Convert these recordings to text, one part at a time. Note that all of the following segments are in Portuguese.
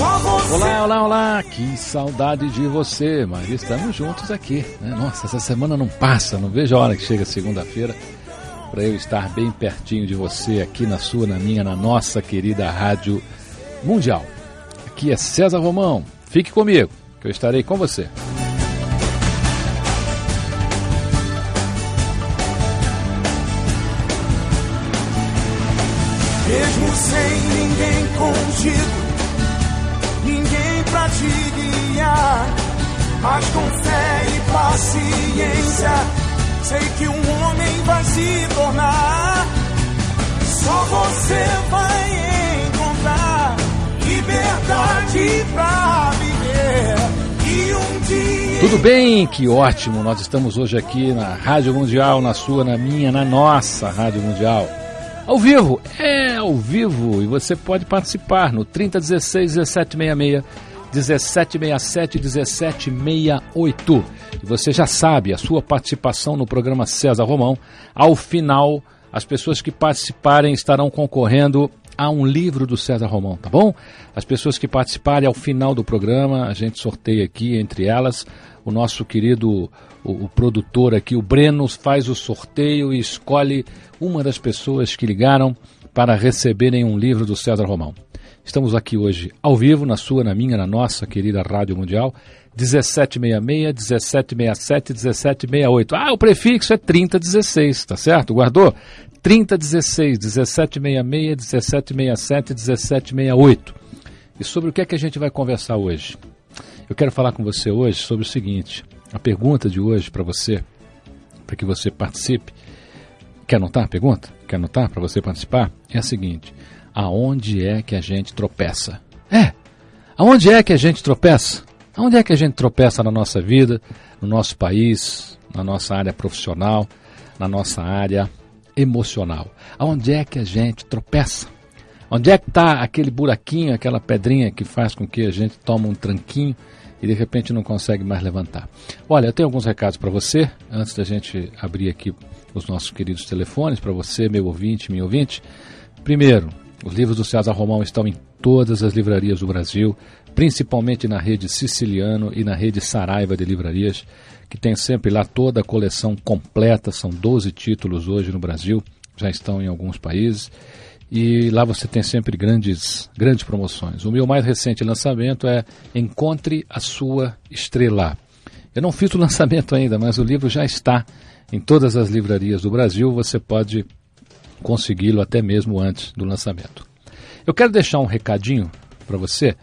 Olá, olá, olá, que saudade de você, mas estamos juntos aqui. Né? Nossa, essa semana não passa, não vejo a hora que chega segunda-feira para eu estar bem pertinho de você aqui na sua, na minha, na nossa querida Rádio Mundial. Aqui é César Romão, fique comigo, que eu estarei com você. Mesmo sem ninguém contigo, pra te guiar. Mas com fé e paciência, sei que um homem vai se tornar. Só você vai encontrar liberdade pra viver. Tudo bem? Que ótimo! Nós estamos hoje aqui na Rádio Mundial, na sua, na minha, na nossa Rádio Mundial. Ao vivo, é ao vivo, e você pode participar no 3016 1766 1767 1768. E você já sabe, a sua participação no programa César Romão, ao final, as pessoas que participarem estarão concorrendo a um livro do César Romão, tá bom? As pessoas que participarem ao final do programa, a gente sorteia aqui entre elas o nosso querido o, o, produtor aqui, o Breno, faz o sorteio e escolhe uma das pessoas que ligaram para receberem um livro do César Romão. Estamos aqui hoje ao vivo, na sua, na minha, na nossa querida Rádio Mundial, 1766, 1767, 1768. Ah, o prefixo é 3016, tá certo? Guardou? 3016, 1766, 1767, 1768. E sobre o que é que a gente vai conversar hoje? Eu quero falar com você hoje sobre o seguinte: a pergunta de hoje para você, para que você participe. Quer anotar a pergunta? Quer anotar para você participar? É a seguinte: aonde é que a gente tropeça? É! Aonde é que a gente tropeça? Aonde é que a gente tropeça na nossa vida, no nosso país, na nossa área profissional, na nossa área emocional? Aonde é que a gente tropeça? Onde é que está aquele buraquinho, aquela pedrinha que faz com que a gente tome um tranquinho e de repente não consegue mais levantar? Olha, eu tenho alguns recados para você, antes da gente abrir aqui os nossos queridos telefones, para você, meu ouvinte, minha ouvinte. Primeiro, os livros do César Romão estão em todas as livrarias do Brasil, principalmente na rede Siciliano e na rede Saraiva de Livrarias, que tem sempre lá toda a coleção completa, são 12 títulos hoje no Brasil, já estão em alguns países. E lá você tem sempre grandes, grandes promoções. O meu mais recente lançamento é Encontre a Sua Estrela. Eu não fiz o lançamento ainda, mas o livro já está em todas as livrarias do Brasil. Você pode consegui-lo até mesmo antes do lançamento. Eu quero deixar um recadinho para você,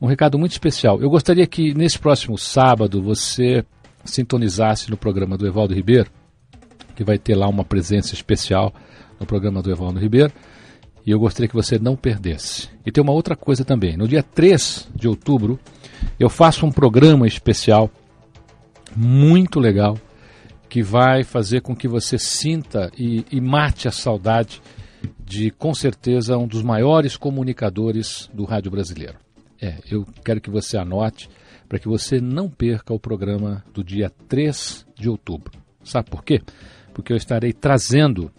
um recado muito especial. Eu gostaria que nesse próximo sábado você sintonizasse no programa do Evaldo Ribeiro, que vai ter lá uma presença especial no programa do Evaldo Ribeiro, e eu gostaria que você não perdesse. E tem uma outra coisa também. No dia 3 de outubro, eu faço um programa especial muito legal que vai fazer com que você sinta e, e mate a saudade de, com certeza, um dos maiores comunicadores do rádio brasileiro. É, eu quero que você anote para que você não perca o programa do dia 3 de outubro. Sabe por quê? Porque eu estarei trazendo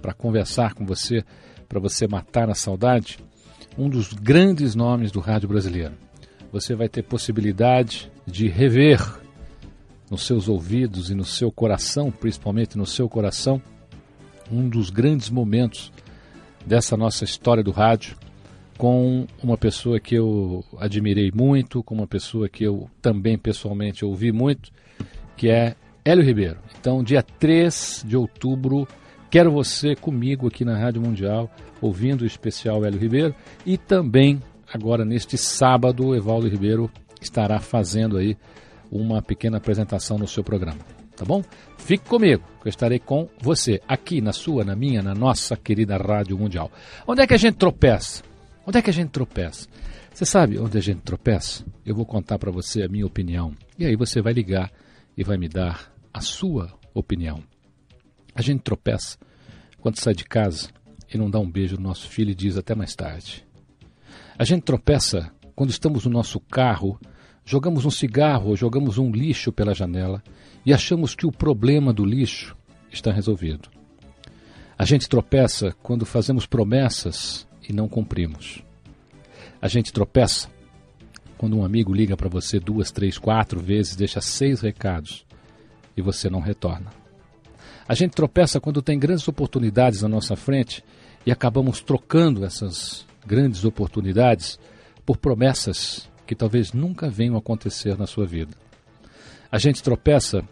para conversar com você, para você matar a saudade, um dos grandes nomes do rádio brasileiro. Você vai ter possibilidade de rever nos seus ouvidos e no seu coração, principalmente no seu coração, um dos grandes momentos dessa nossa história do rádio, com uma pessoa que eu admirei muito, com uma pessoa que eu também pessoalmente ouvi muito, que é Hélio Ribeiro. Então, dia 3 de outubro, quero você comigo aqui na Rádio Mundial, ouvindo o especial Hélio Ribeiro e também agora neste sábado, Evaldo Ribeiro estará fazendo aí uma pequena apresentação no seu programa. Tá bom? Fique comigo, que eu estarei com você, aqui na sua, na minha, na nossa querida Rádio Mundial. Onde é que a gente tropeça? Onde é que a gente tropeça? Você sabe onde a gente tropeça? Eu vou contar para você a minha opinião. E aí você vai ligar e vai me dar a sua opinião. A gente tropeça quando sai de casa e não dá um beijo no nosso filho e diz até mais tarde. A gente tropeça quando estamos no nosso carro, jogamos um cigarro ou jogamos um lixo pela janela e achamos que o problema do lixo está resolvido. A gente tropeça quando fazemos promessas e não cumprimos. A gente tropeça quando um amigo liga para você duas, três, quatro vezes, deixa seis recados e você não retorna. A gente tropeça quando tem grandes oportunidades na nossa frente e acabamos trocando essas grandes oportunidades por promessas que talvez nunca venham a acontecer na sua vida. A gente tropeça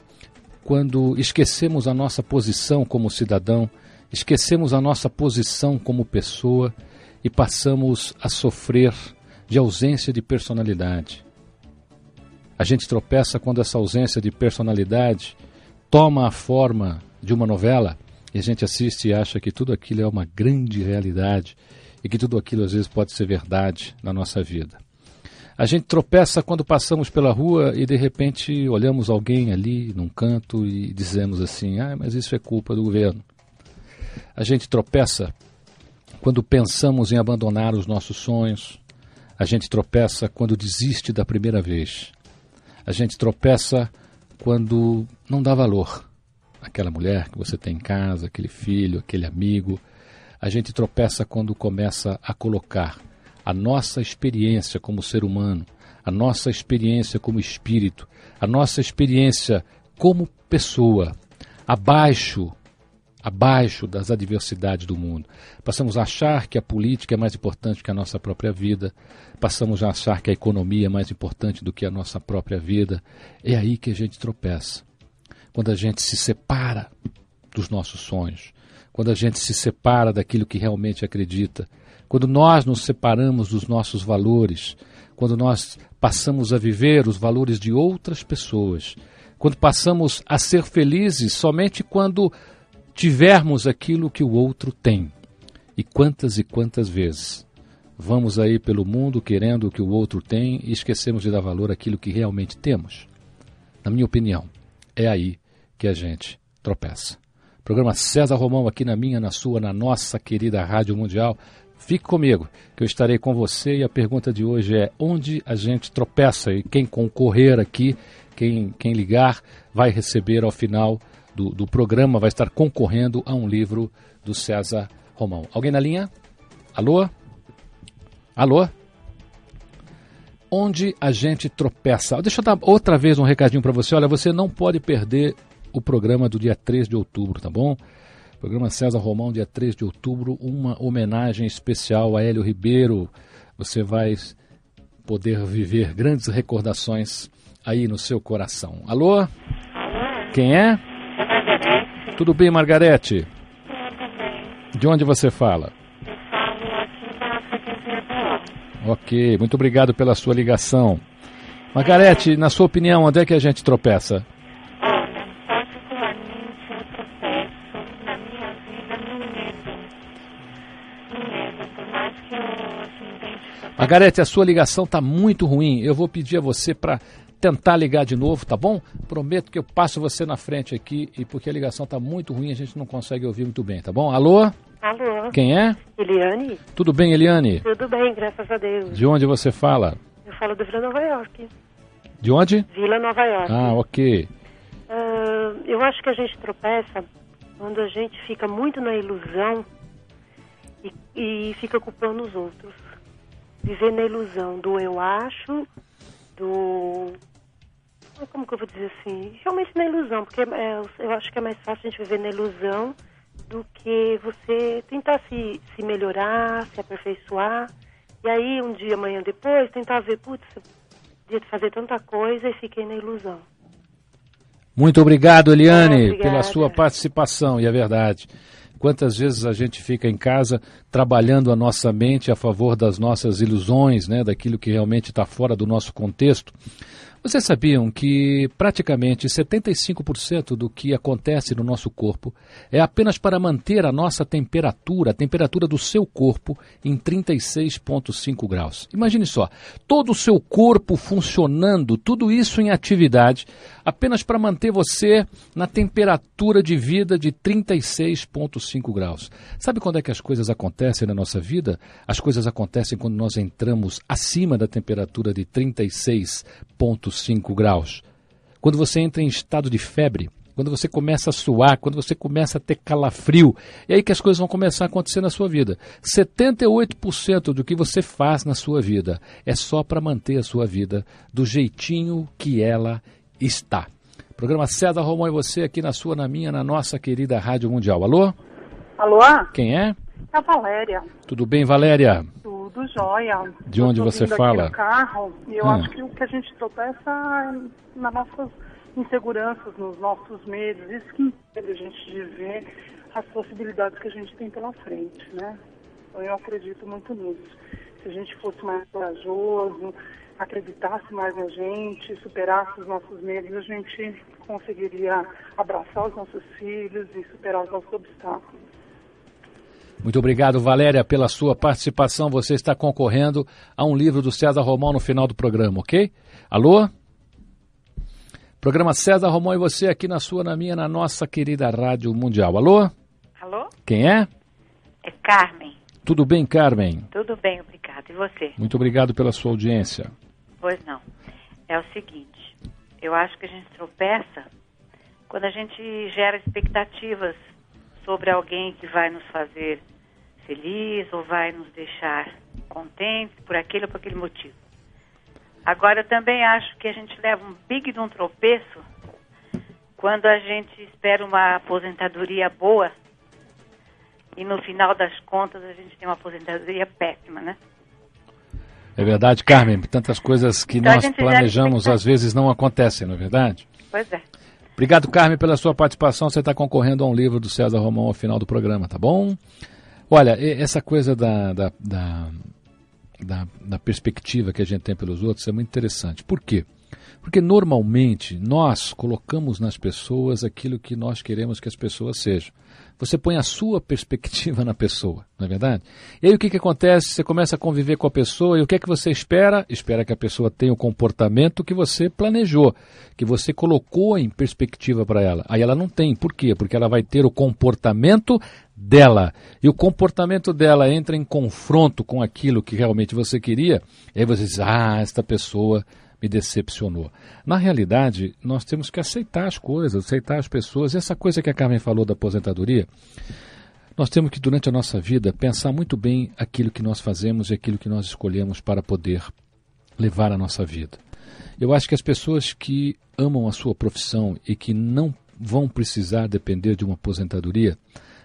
quando esquecemos a nossa posição como cidadão, esquecemos a nossa posição como pessoa e passamos a sofrer de ausência de personalidade. A gente tropeça quando essa ausência de personalidade toma a forma de uma novela e a gente assiste e acha que tudo aquilo é uma grande realidade e que tudo aquilo às vezes pode ser verdade na nossa vida. A gente tropeça quando passamos pela rua e de repente olhamos alguém ali num canto e dizemos assim: ah, mas isso é culpa do governo. A gente tropeça quando pensamos em abandonar os nossos sonhos. A gente tropeça quando desiste da primeira vez. A gente tropeça quando não dá valor àquela mulher que você tem em casa, aquele filho, aquele amigo. A gente tropeça quando começa a colocar a nossa experiência como ser humano, a nossa experiência como espírito, a nossa experiência como pessoa abaixo abaixo das adversidades do mundo. Passamos a achar que a política é mais importante que a nossa própria vida, passamos a achar que a economia é mais importante do que a nossa própria vida. É aí que a gente tropeça. Quando a gente se separa dos nossos sonhos, quando a gente se separa daquilo que realmente acredita, quando nós nos separamos dos nossos valores, quando nós passamos a viver os valores de outras pessoas, quando passamos a ser felizes somente quando tivermos aquilo que o outro tem. E quantas e quantas vezes vamos aí pelo mundo querendo o que o outro tem e esquecemos de dar valor àquilo que realmente temos? Na minha opinião, é aí que a gente tropeça. Programa César Romão aqui na minha, na sua, na nossa querida Rádio Mundial. Fique comigo, que eu estarei com você e a pergunta de hoje é onde a gente tropeça e quem concorrer aqui, quem, quem ligar, vai receber ao final do, do programa vai estar concorrendo a um livro do César Romão. Alguém na linha? Alô? Alô? Onde a gente tropeça. Deixa eu dar outra vez um recadinho para você. Olha, você não pode perder o programa do dia 3 de outubro, tá bom? Programa César Romão, dia 3 de outubro, uma homenagem especial a Hélio Ribeiro. Você vai poder viver grandes recordações aí no seu coração. Alô? Quem é? Tudo bem, Margarete? De onde você fala? Ok, muito obrigado pela sua ligação. Margarete, na sua opinião, onde é que a gente tropeça? Margarete, a sua ligação está muito ruim. Eu vou pedir a você para tentar ligar de novo, tá bom? Prometo que eu passo você na frente aqui e porque a ligação tá muito ruim, a gente não consegue ouvir muito bem, tá bom? Alô? Alô? Quem é? Eliane? Tudo bem, Eliane? Tudo bem, graças a Deus. De onde você fala? Eu falo de Vila Nova York. De onde? Vila Nova York. Ah, ok. Uh, eu acho que a gente tropeça quando a gente fica muito na ilusão e, e fica culpando os outros. Viver na ilusão do eu acho, do como que eu vou dizer assim? Realmente na ilusão, porque é, eu acho que é mais fácil a gente viver na ilusão do que você tentar se, se melhorar, se aperfeiçoar E aí, um dia, amanhã depois, tentar ver, putz, podia fazer tanta coisa e fiquei na ilusão. Muito obrigado, Eliane, pela sua participação, e é verdade. Quantas vezes a gente fica em casa trabalhando a nossa mente a favor das nossas ilusões, né, daquilo que realmente está fora do nosso contexto. Vocês sabiam que praticamente 75% do que acontece no nosso corpo é apenas para manter a nossa temperatura, a temperatura do seu corpo, em 36,5 graus? Imagine só, todo o seu corpo funcionando, tudo isso em atividade, apenas para manter você na temperatura de vida de 36,5 graus. Sabe quando é que as coisas acontecem na nossa vida? As coisas acontecem quando nós entramos acima da temperatura de 36,5 graus. Quando você entra em estado de febre, quando você começa a suar, quando você começa a ter calafrio, é aí que as coisas vão começar a acontecer na sua vida. 78% do que você faz na sua vida é só para manter a sua vida do jeitinho que ela está. Programa César Romão e você aqui na sua, na minha, na nossa querida Rádio Mundial. Alô? Alô? Quem é? É a Valéria. Tudo bem, Valéria? Tudo jóia. De onde Eu você fala? Aqui no carro e eu Ah. acho que o que a gente tropeça é nas nossas inseguranças, nos nossos medos. Isso que impede a gente de ver as possibilidades que a gente tem pela frente, né? Então eu acredito muito nisso. Se a gente fosse mais corajoso, acreditasse mais na gente, superasse os nossos medos, a gente conseguiria abraçar os nossos filhos e superar os nossos obstáculos. Muito obrigado, Valéria, pela sua participação. Você está concorrendo a um livro do César Romão no final do programa, ok? Alô? Programa César Romão e você aqui na sua, na minha, na nossa querida Rádio Mundial. Alô? Alô? Quem é? É Carmen. Tudo bem, Carmen? Tudo bem, obrigado. E você? Muito obrigado pela sua audiência. Pois não. É o seguinte, eu acho que a gente tropeça quando a gente gera expectativas sobre alguém que vai nos fazer feliz ou vai nos deixar contentes por aquele ou por aquele motivo. Agora, eu também acho que a gente leva um big de um tropeço quando a gente espera uma aposentadoria boa e no final das contas a gente tem uma aposentadoria péssima, né? É verdade, Carmen? Tantas coisas que Então nós planejamos às vezes não acontecem, não é verdade? Pois é. Obrigado, Carmen, pela sua participação. Você está concorrendo a um livro do César Romão ao final do programa, tá bom? Olha, essa coisa da, da, da, da- da perspectiva que a gente tem pelos outros é muito interessante. Por quê? Porque normalmente nós colocamos nas pessoas aquilo que nós queremos que as pessoas sejam. Você põe a sua perspectiva na pessoa, não é verdade? E aí o que, que acontece? Você começa a conviver com a pessoa e o que é que você espera? Espera que a pessoa tenha o comportamento que você planejou, que você colocou em perspectiva para ela. Aí ela não tem. Por quê? Porque ela vai ter o comportamento dela. E o comportamento dela entra em confronto com aquilo que realmente você queria. E aí você diz: ah, esta pessoa me decepcionou. Na realidade, nós temos que aceitar as coisas, aceitar as pessoas. Essa coisa que a Carmen falou da aposentadoria, nós temos que, durante a nossa vida, pensar muito bem aquilo que nós fazemos e aquilo que nós escolhemos para poder levar a nossa vida. Eu acho que as pessoas que amam a sua profissão e que não vão precisar depender de uma aposentadoria,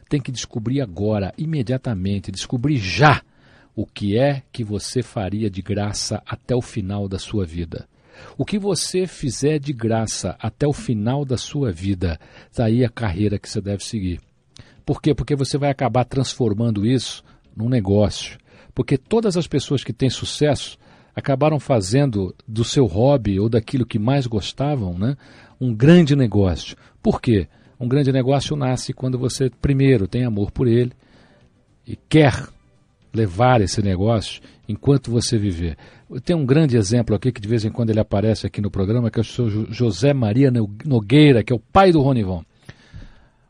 têm que descobrir agora, imediatamente, descobrir já o que é que você faria de graça até o final da sua vida. O que você fizer de graça até o final da sua vida, daí a carreira que você deve seguir. Por quê? Porque você vai acabar transformando isso num negócio. Porque todas as pessoas que têm sucesso acabaram fazendo do seu hobby ou daquilo que mais gostavam, né, um grande negócio. Por quê? Um grande negócio nasce quando você, primeiro, tem amor por ele e quer levar esse negócio enquanto você viver. Tem um grande exemplo aqui que de vez em quando ele aparece aqui no programa, que é o senhor José Maria Nogueira, que é o pai do Ronivon.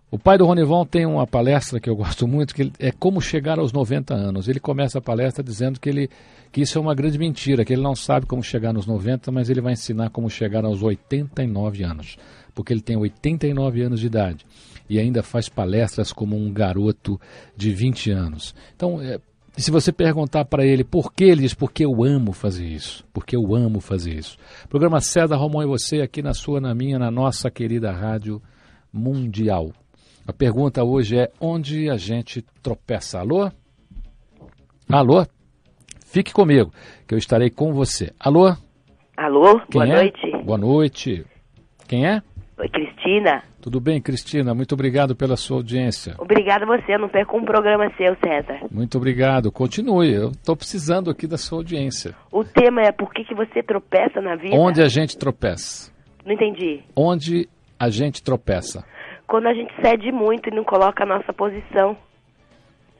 O pai do Ronivon tem uma palestra que eu gosto muito, que é como chegar aos 90 anos. Ele começa a palestra dizendo que, ele, que isso é uma grande mentira, que ele não sabe como chegar nos 90, mas ele vai ensinar como chegar aos 89 anos, porque ele tem 89 anos de idade e ainda faz palestras como um garoto de 20 anos. Então, é, se você perguntar para ele por que, ele diz, porque eu amo fazer isso, porque eu amo fazer isso. Programa César Romão e você aqui na sua, na minha, na nossa querida rádio mundial. A pergunta hoje é: onde a gente tropeça? Alô? Alô? Fique comigo, que eu estarei com você. Alô? Alô, Quem boa é? noite. Boa noite. Quem é? Oi, Cristina. Tudo bem, Cristina? Muito obrigado pela sua audiência. Obrigada a você, eu não perco um programa seu, César. Muito obrigado. Continue. Eu estou precisando aqui da sua audiência. O tema é por que, que você tropeça na vida? Onde a gente tropeça? Não entendi. Onde a gente tropeça? Quando a gente cede muito e não coloca a nossa posição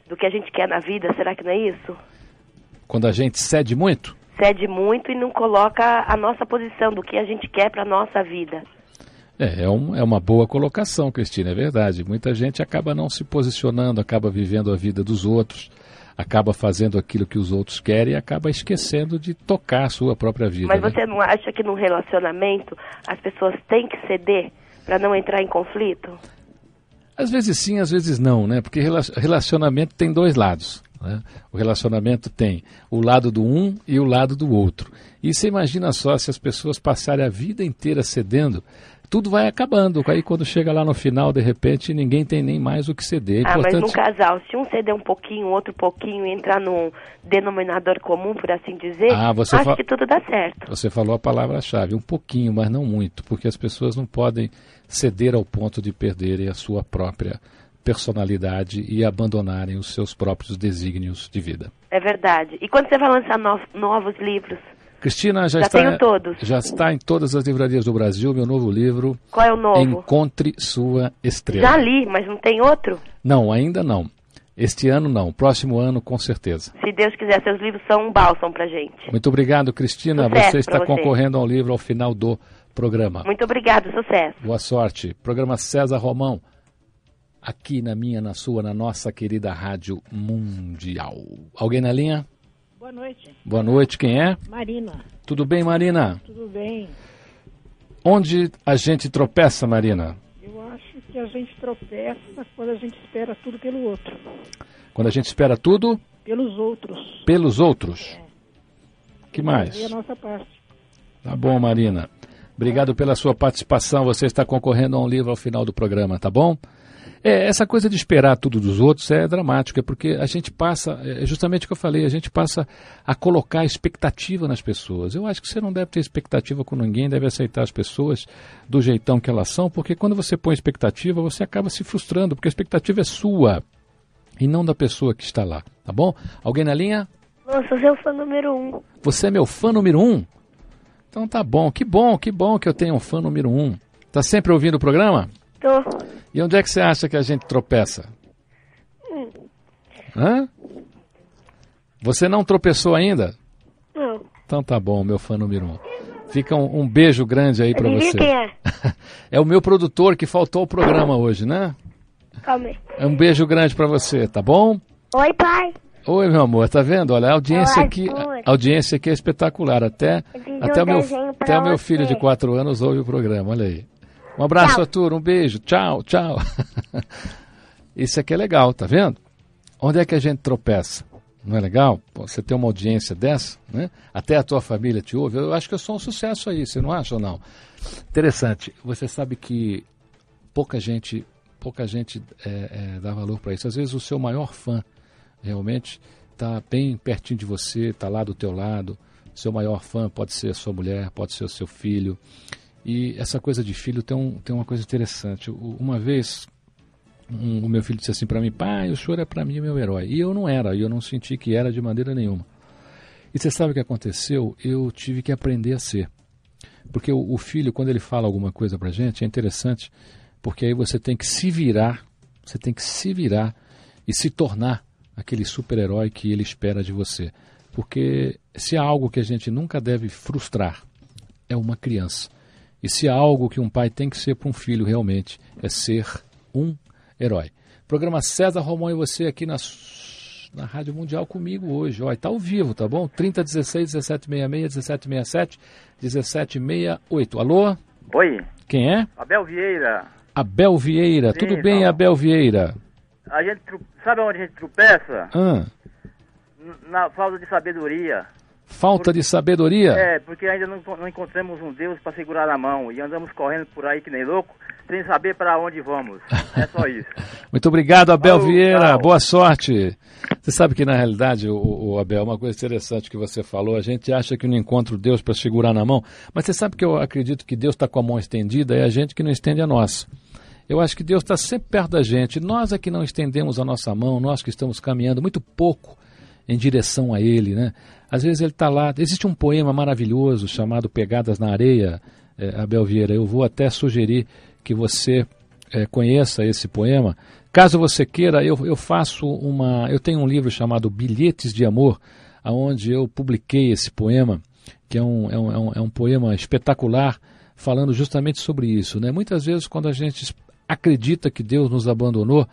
do que a gente quer na vida, será que não é isso? Quando a gente cede muito? Cede muito e não coloca a nossa posição do que a gente quer para nossa vida. É, é, um, é uma boa colocação, Cristina, é verdade. Muita gente acaba não se posicionando, acaba vivendo a vida dos outros, acaba fazendo aquilo que os outros querem e acaba esquecendo de tocar a sua própria vida. Mas né? você não acha que num relacionamento as pessoas têm que ceder para não entrar em conflito? Às vezes sim, às vezes não, né? Porque rela- relacionamento tem dois lados. né? O relacionamento tem o lado do um e o lado do outro. E você imagina só se as pessoas passarem a vida inteira cedendo, tudo vai acabando. Aí quando chega lá no final, de repente, ninguém tem nem mais o que ceder. É Ah, mas importante- num casal, se um ceder um pouquinho, o outro pouquinho entrar num denominador comum, por assim dizer, Ah, você acho fa- que tudo dá certo. Você falou a palavra-chave, um pouquinho, mas não muito, porque as pessoas não podem ceder ao ponto de perderem a sua própria personalidade e abandonarem os seus próprios desígnios de vida. É verdade. E quando você vai lançar no- novos livros? Cristina já, Já está tenho todos. já está em todas as livrarias do Brasil, meu novo livro Qual é o novo? Encontre sua estrela. Já li, mas não tem outro? Não, ainda não. Este ano não, próximo ano com certeza. Se Deus quiser, seus livros são um bálsamo pra gente. Muito obrigado, Cristina. Sucesso você está você. concorrendo ao livro ao final do programa. Muito obrigado, sucesso. Boa sorte. Programa César Romão, aqui na minha, na sua, na nossa querida Rádio Mundial. Alguém na linha? Boa noite, Boa noite, quem é? Marina. Tudo bem, Marina? Tudo bem? Onde a gente tropeça, Marina? Eu acho que a gente tropeça quando a gente espera tudo pelo outro. Quando a gente espera tudo Pelos outros. pelos outros. Que E a mais? nossa parte. Tá bom, Marina. Obrigado pela sua participação. Você está concorrendo a um livro ao final do programa, tá bom? É, essa coisa de esperar tudo dos outros é dramática, porque a gente passa, é justamente o que eu falei, a gente passa a colocar expectativa nas pessoas. Eu acho que você não deve ter expectativa com ninguém, deve aceitar as pessoas do jeitão que elas são, porque quando você põe expectativa, você acaba se frustrando, porque a expectativa é sua e não da pessoa que está lá, tá bom? Alguém na linha? Nossa, seu fã número um. Você é meu fã número um? Então tá bom, que bom, que bom que eu tenho um fã número um. Tá sempre ouvindo o programa? Tô. E onde é que você acha que a gente tropeça? Hum, Hã? Você não tropeçou ainda? não. Então tá bom, meu fã número um. Fica um, um beijo grande aí pra Adivinha você. quem é? É o meu produtor que faltou ao programa hoje, né? Calma aí. É Um beijo grande pra você, tá bom? Oi, pai. Oi, meu amor, tá vendo? Olha, a audiência Olá, aqui, a audiência aqui é espetacular. Até, até um o meu, até o meu filho de quatro anos ouve o programa, olha aí. Um abraço, Tchau. Arthur, um beijo, tchau, tchau. Isso aqui é legal, tá vendo? Onde é que a gente tropeça? Não é legal? Você tem uma audiência dessa, né? Até a tua família te ouve. Eu acho que eu sou um sucesso aí, você não acha ou não? Interessante. Você sabe que pouca gente, pouca gente é, é, dá valor para isso. Às vezes o seu maior fã realmente está bem pertinho de você, está lá do teu lado. Seu maior fã pode ser a sua mulher, pode ser o seu filho. E essa coisa de filho tem, um, tem uma coisa interessante. Uma vez um- o meu filho disse assim para mim, pai, o senhor é para mim meu herói. E eu não era, e eu não senti que era de maneira nenhuma. E você sabe o que aconteceu? Eu tive que aprender a ser. Porque o, o filho, quando ele fala alguma coisa pra gente, é interessante, porque aí você tem que se virar, você tem que se virar e se tornar aquele super-herói que ele espera de você. Porque se há algo que a gente nunca deve frustrar, é uma criança. E se há algo que um pai tem que ser para um filho realmente, é ser um herói. Programa César Romão e você aqui na, na Rádio Mundial comigo hoje. Ó, está ao vivo, tá bom? 3016 1766 1767 1768. Alô? Oi, Quem é? Abel Vieira. Abel Vieira. Sim, Tudo bem. Abel Vieira? A gente sabe onde a gente tropeça? Ah, Na falta de sabedoria. Falta de sabedoria? É, porque ainda não, não encontramos um Deus para segurar na mão e andamos correndo por aí que nem louco, sem saber para onde vamos. É só isso. Muito obrigado, Abel Falou, Vieira. tchau. Boa sorte. Você sabe que na realidade, o, o Abel, uma coisa interessante que você falou, a gente acha que não encontra o Deus para segurar na mão, mas você sabe que eu acredito que Deus está com a mão estendida, é a gente que não estende a nossa. Eu acho que Deus está sempre perto da gente. Nós é que não estendemos a nossa mão, nós que estamos caminhando muito pouco em direção a Ele, né? Às vezes Ele está lá. Existe um poema maravilhoso chamado Pegadas na Areia, é, Abel Vieira. Eu vou até sugerir que você é, conheça esse poema. Caso você queira, eu, eu faço uma. Eu tenho um livro chamado Bilhetes de Amor, onde eu publiquei esse poema, que é um, é um, é um, é um poema espetacular, falando justamente sobre isso. Né? Muitas vezes, quando a gente acredita que Deus nos abandonou,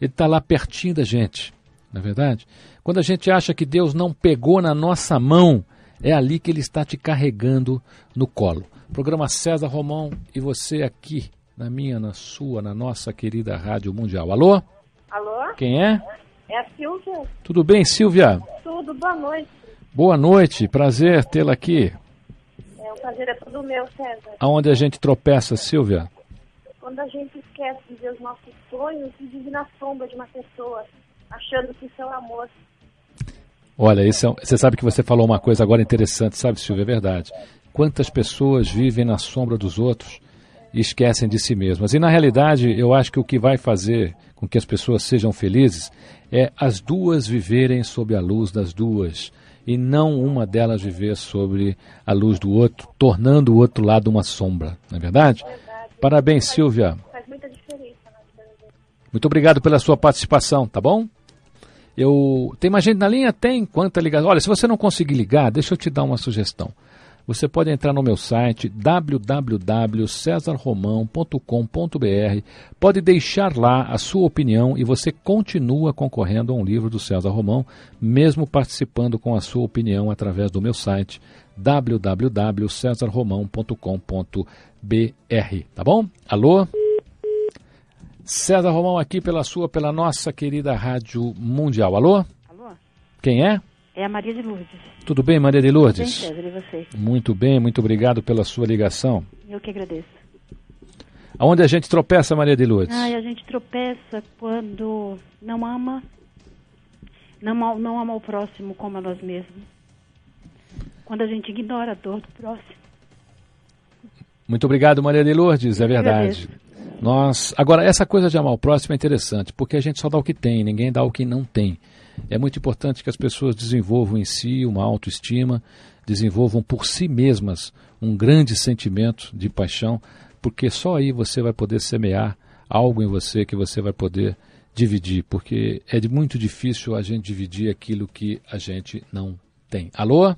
Ele está lá pertinho da gente, não é verdade? Quando a gente acha que Deus não pegou na nossa mão, é ali que Ele está te carregando no colo. Programa César Romão e você aqui na minha, na sua, na nossa querida Rádio Mundial. Alô? Alô? Quem é? É a Silvia. Tudo bem, Silvia? Tudo, boa noite. Boa noite, prazer tê-la aqui. É um prazer é todo meu, César. Aonde a gente tropeça, Silvia? Quando a gente esquece de ver os nossos sonhos e vive na sombra de uma pessoa, achando que isso é o amor. Olha, é, você sabe que você falou uma coisa agora interessante, sabe, Silvia? É verdade. Quantas pessoas vivem na sombra dos outros e esquecem de si mesmas. E na realidade, eu acho que o que vai fazer com que as pessoas sejam felizes é as duas viverem sob a luz das duas e não uma delas viver sobre a luz do outro, tornando o outro lado uma sombra, não é verdade? Parabéns, Silvia. Faz muita diferença na vida da gente. Muito obrigado pela sua participação, tá bom? Eu tem mais gente na linha? Tem. Quanta ligação? Olha, se você não conseguir ligar, deixa eu te dar uma sugestão. Você pode entrar no meu site www.cesarromão.com.br, pode deixar lá a sua opinião e você continua concorrendo a um livro do César Romão, mesmo participando com a sua opinião através do meu site www.cesarromão.com.br, tá bom? Alô? César Romão aqui pela sua, pela nossa querida Rádio Mundial. Alô? Alô? Quem é? É a Maria de Lourdes. Tudo bem, Maria de Bem, Lourdes? César, e você? Muito bem, muito obrigado pela sua ligação. Eu que agradeço. Aonde a gente tropeça, Maria de Lourdes? Ai, a gente tropeça quando não ama, não, ama- não ama o próximo como a nós mesmos. Quando a gente ignora a dor do próximo. Muito obrigado, Maria de Lourdes, é Eu que verdade. Nós, agora, essa coisa de amar o próximo é interessante, porque a gente só dá o que tem, ninguém dá o que não tem. É muito importante que as pessoas desenvolvam em si uma autoestima, desenvolvam por si mesmas um grande sentimento de paixão, porque só aí você vai poder semear algo em você que você vai poder dividir, porque é muito difícil a gente dividir aquilo que a gente não tem. Alô?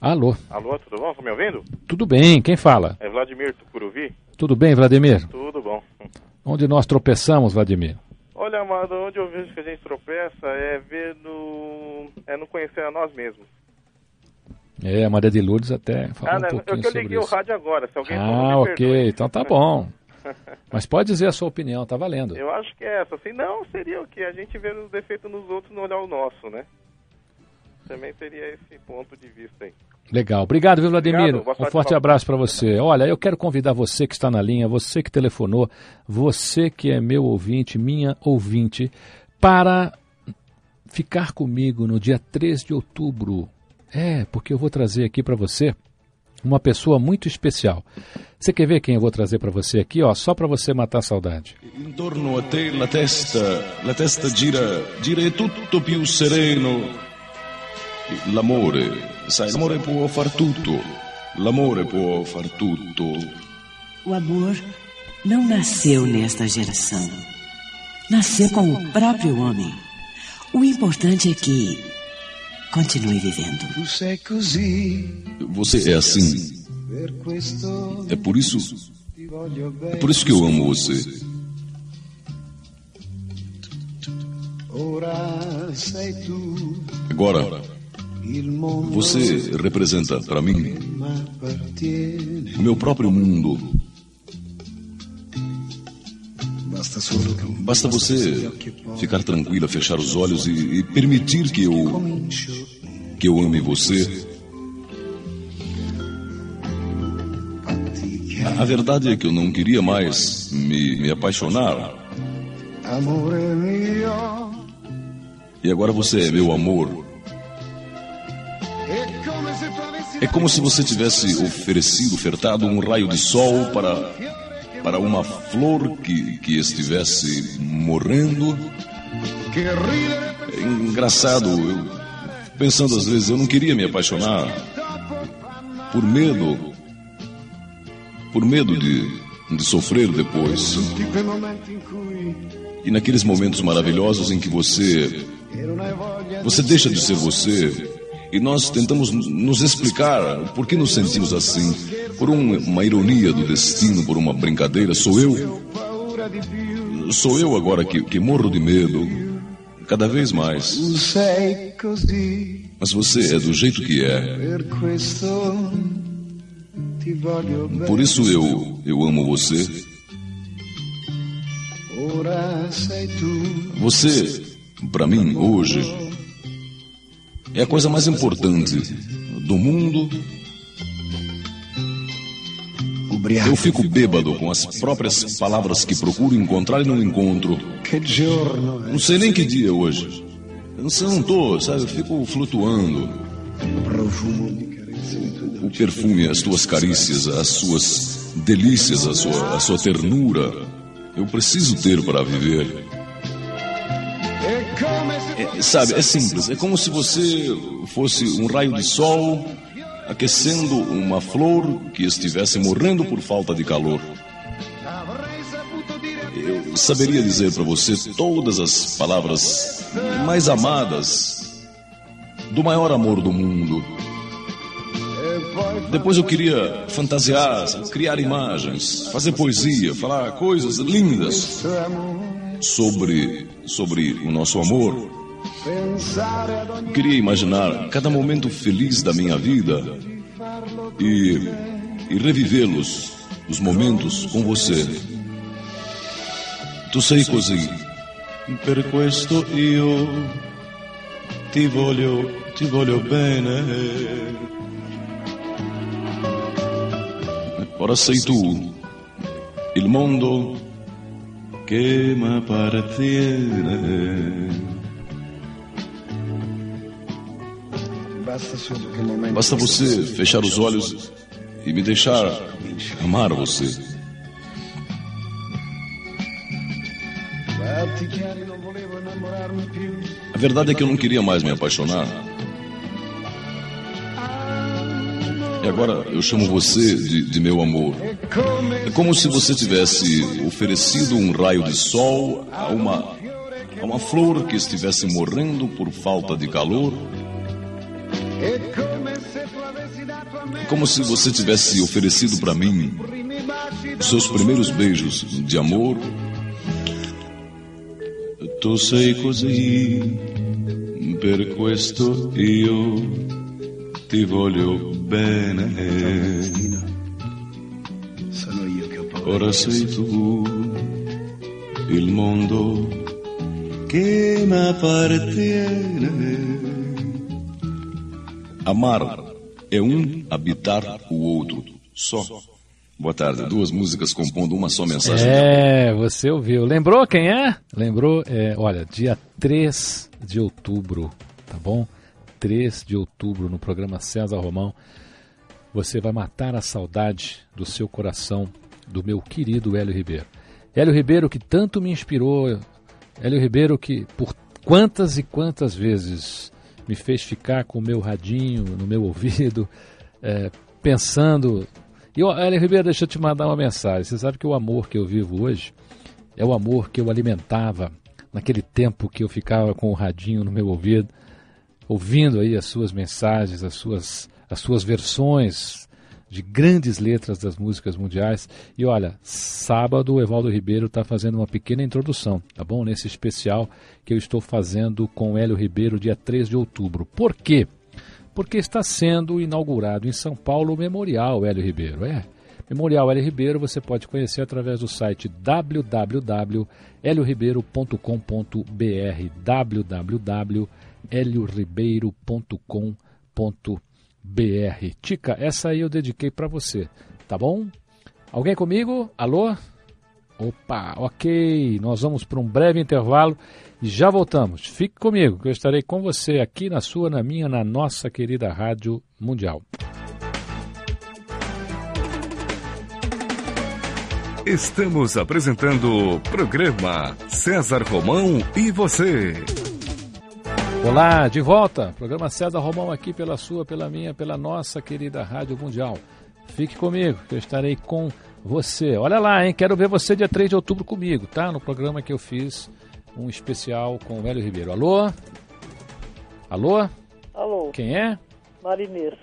Alô? Alô, tudo bom? Tá me ouvindo? Tudo bem, quem fala? É Vladimir Tucuruvi? Tudo bem, Vladimir? Tudo bom. Onde nós tropeçamos, Vladimir? Olha, amado, onde eu vejo que a gente tropeça é ver no... é não conhecer a nós mesmos. É, a Maria de Lourdes até falou ah, um né? pouquinho Eu que eu sobre liguei isso. o rádio agora, se alguém Ah, ok, perdoe. então tá bom. Mas pode dizer a sua opinião, tá valendo. Eu acho que é essa. Se não, seria o que? A gente vê os defeitos nos outros e não olhar o nosso, né? Também seria esse ponto de vista aí. Legal. Obrigado, viu, Vladimir? Obrigado, um forte abraço para você. Olha, eu quero convidar você que está na linha, você que telefonou, você que é meu ouvinte, minha ouvinte, para ficar comigo no dia 3 de outubro. É, porque eu vou trazer aqui para você uma pessoa muito especial. Você quer ver quem eu vou trazer para você aqui, ó, só para você matar a saudade. Intorno a te la testa, la testa gira, gira e tutto più sereno. L'amore, sai, l'amore può far tutto. L'amore può far tutto. O amor não nasceu nesta geração. Nasceu com o próprio homem. O importante é que continue vivendo. Você é assim. É por isso, é por isso que eu amo você. Agora, você representa para mim o meu próprio mundo. Basta você ficar tranquila, fechar os olhos e, e permitir que eu que eu ame você. A a verdade é que eu não queria mais me, me apaixonar. E agora você é meu amor. É como se você tivesse oferecido, ofertado um raio de sol para, para uma flor que, que estivesse morrendo. É engraçado, eu, pensando às vezes, eu não queria me apaixonar por medo, por medo de, de sofrer depois. E naqueles momentos maravilhosos em que você você deixa de ser você e nós tentamos nos explicar por que nos sentimos assim. Por um, uma ironia do destino, por uma brincadeira. Sou eu. Sou eu agora que, que morro de medo. Cada vez mais. Mas você é do jeito que é. Por isso eu, eu amo você. Você, para mim, hoje, é a coisa mais importante do mundo. Eu fico bêbado com as próprias palavras que procuro encontrar e não encontro. Não sei nem que dia é hoje. Eu não sei, não tô, sabe? Eu fico flutuando. O perfume, as tuas carícias, as suas delícias, a sua, a sua ternura. Eu preciso ter para viver. Sabe, é simples. É como se você fosse um raio de sol aquecendo uma flor que estivesse morrendo por falta de calor. Eu saberia dizer para você todas as palavras mais amadas do maior amor do mundo. Depois eu queria fantasiar, criar imagens, fazer poesia, falar coisas lindas sobre sobre o nosso amor. Queria imaginar cada momento feliz da minha vida e, e revivê-los, os momentos com você. Tu sei così. Per questo io ti voglio, ti voglio bene. Ora sei tu, il mondo che m'appartiene. Basta você fechar os olhos e me deixar amar você. A verdade é que eu não queria mais me apaixonar. E agora eu chamo você de, de, meu amor. É como se você tivesse oferecido um raio de sol a uma, a uma flor que estivesse morrendo por falta de calor. É como se você tivesse oferecido para mim seus primeiros beijos de amor. Tu sei così, per questo io ti voglio bene. Ora sei tu il mondo che mi appartiene. Amar é um, habitar o outro. Só. Boa tarde. Duas músicas compondo uma só mensagem. É, você ouviu. Lembrou quem é? Lembrou? É, olha, dia 3 de outubro, tá bom? 3 de outubro, no programa César Romão, você vai matar a saudade do seu coração, do meu querido Hélio Ribeiro. Hélio Ribeiro que tanto me inspirou, Hélio Ribeiro que por quantas e quantas vezes me fez ficar com o meu radinho no meu ouvido, é, pensando. E, Hélio Ribeiro, deixa eu te mandar uma mensagem. Você sabe que o amor que eu vivo hoje é o amor que eu alimentava naquele tempo que eu ficava com o radinho no meu ouvido, ouvindo aí as suas mensagens, as suas, as suas versões de grandes letras das músicas mundiais. E olha, sábado o Evaldo Ribeiro está fazendo uma pequena introdução, tá bom? Nesse especial que eu estou fazendo com Hélio Ribeiro, dia 3 de outubro. Por quê? Porque está sendo inaugurado em São Paulo o Memorial Hélio Ribeiro. É, Memorial Hélio Ribeiro você pode conhecer através do site www.helioribeiro.com.br www.helioribeiro.com.br Tica, essa aí eu dediquei para você, tá bom? Alguém comigo? Alô? Opa, ok. Nós vamos para um breve intervalo e já voltamos. Fique comigo, que eu estarei com você aqui na sua, na minha, na nossa querida Rádio Mundial. Estamos apresentando o programa César Romão e você. Olá, de volta. Programa César Romão aqui pela sua, pela minha, pela nossa querida Rádio Mundial. Fique comigo, que eu estarei com você. Olha lá, hein? Quero ver você dia 3 de outubro comigo, tá? No programa que eu fiz um especial com o Hélio Ribeiro. Alô? Alô? Alô? Quem é? Marinês.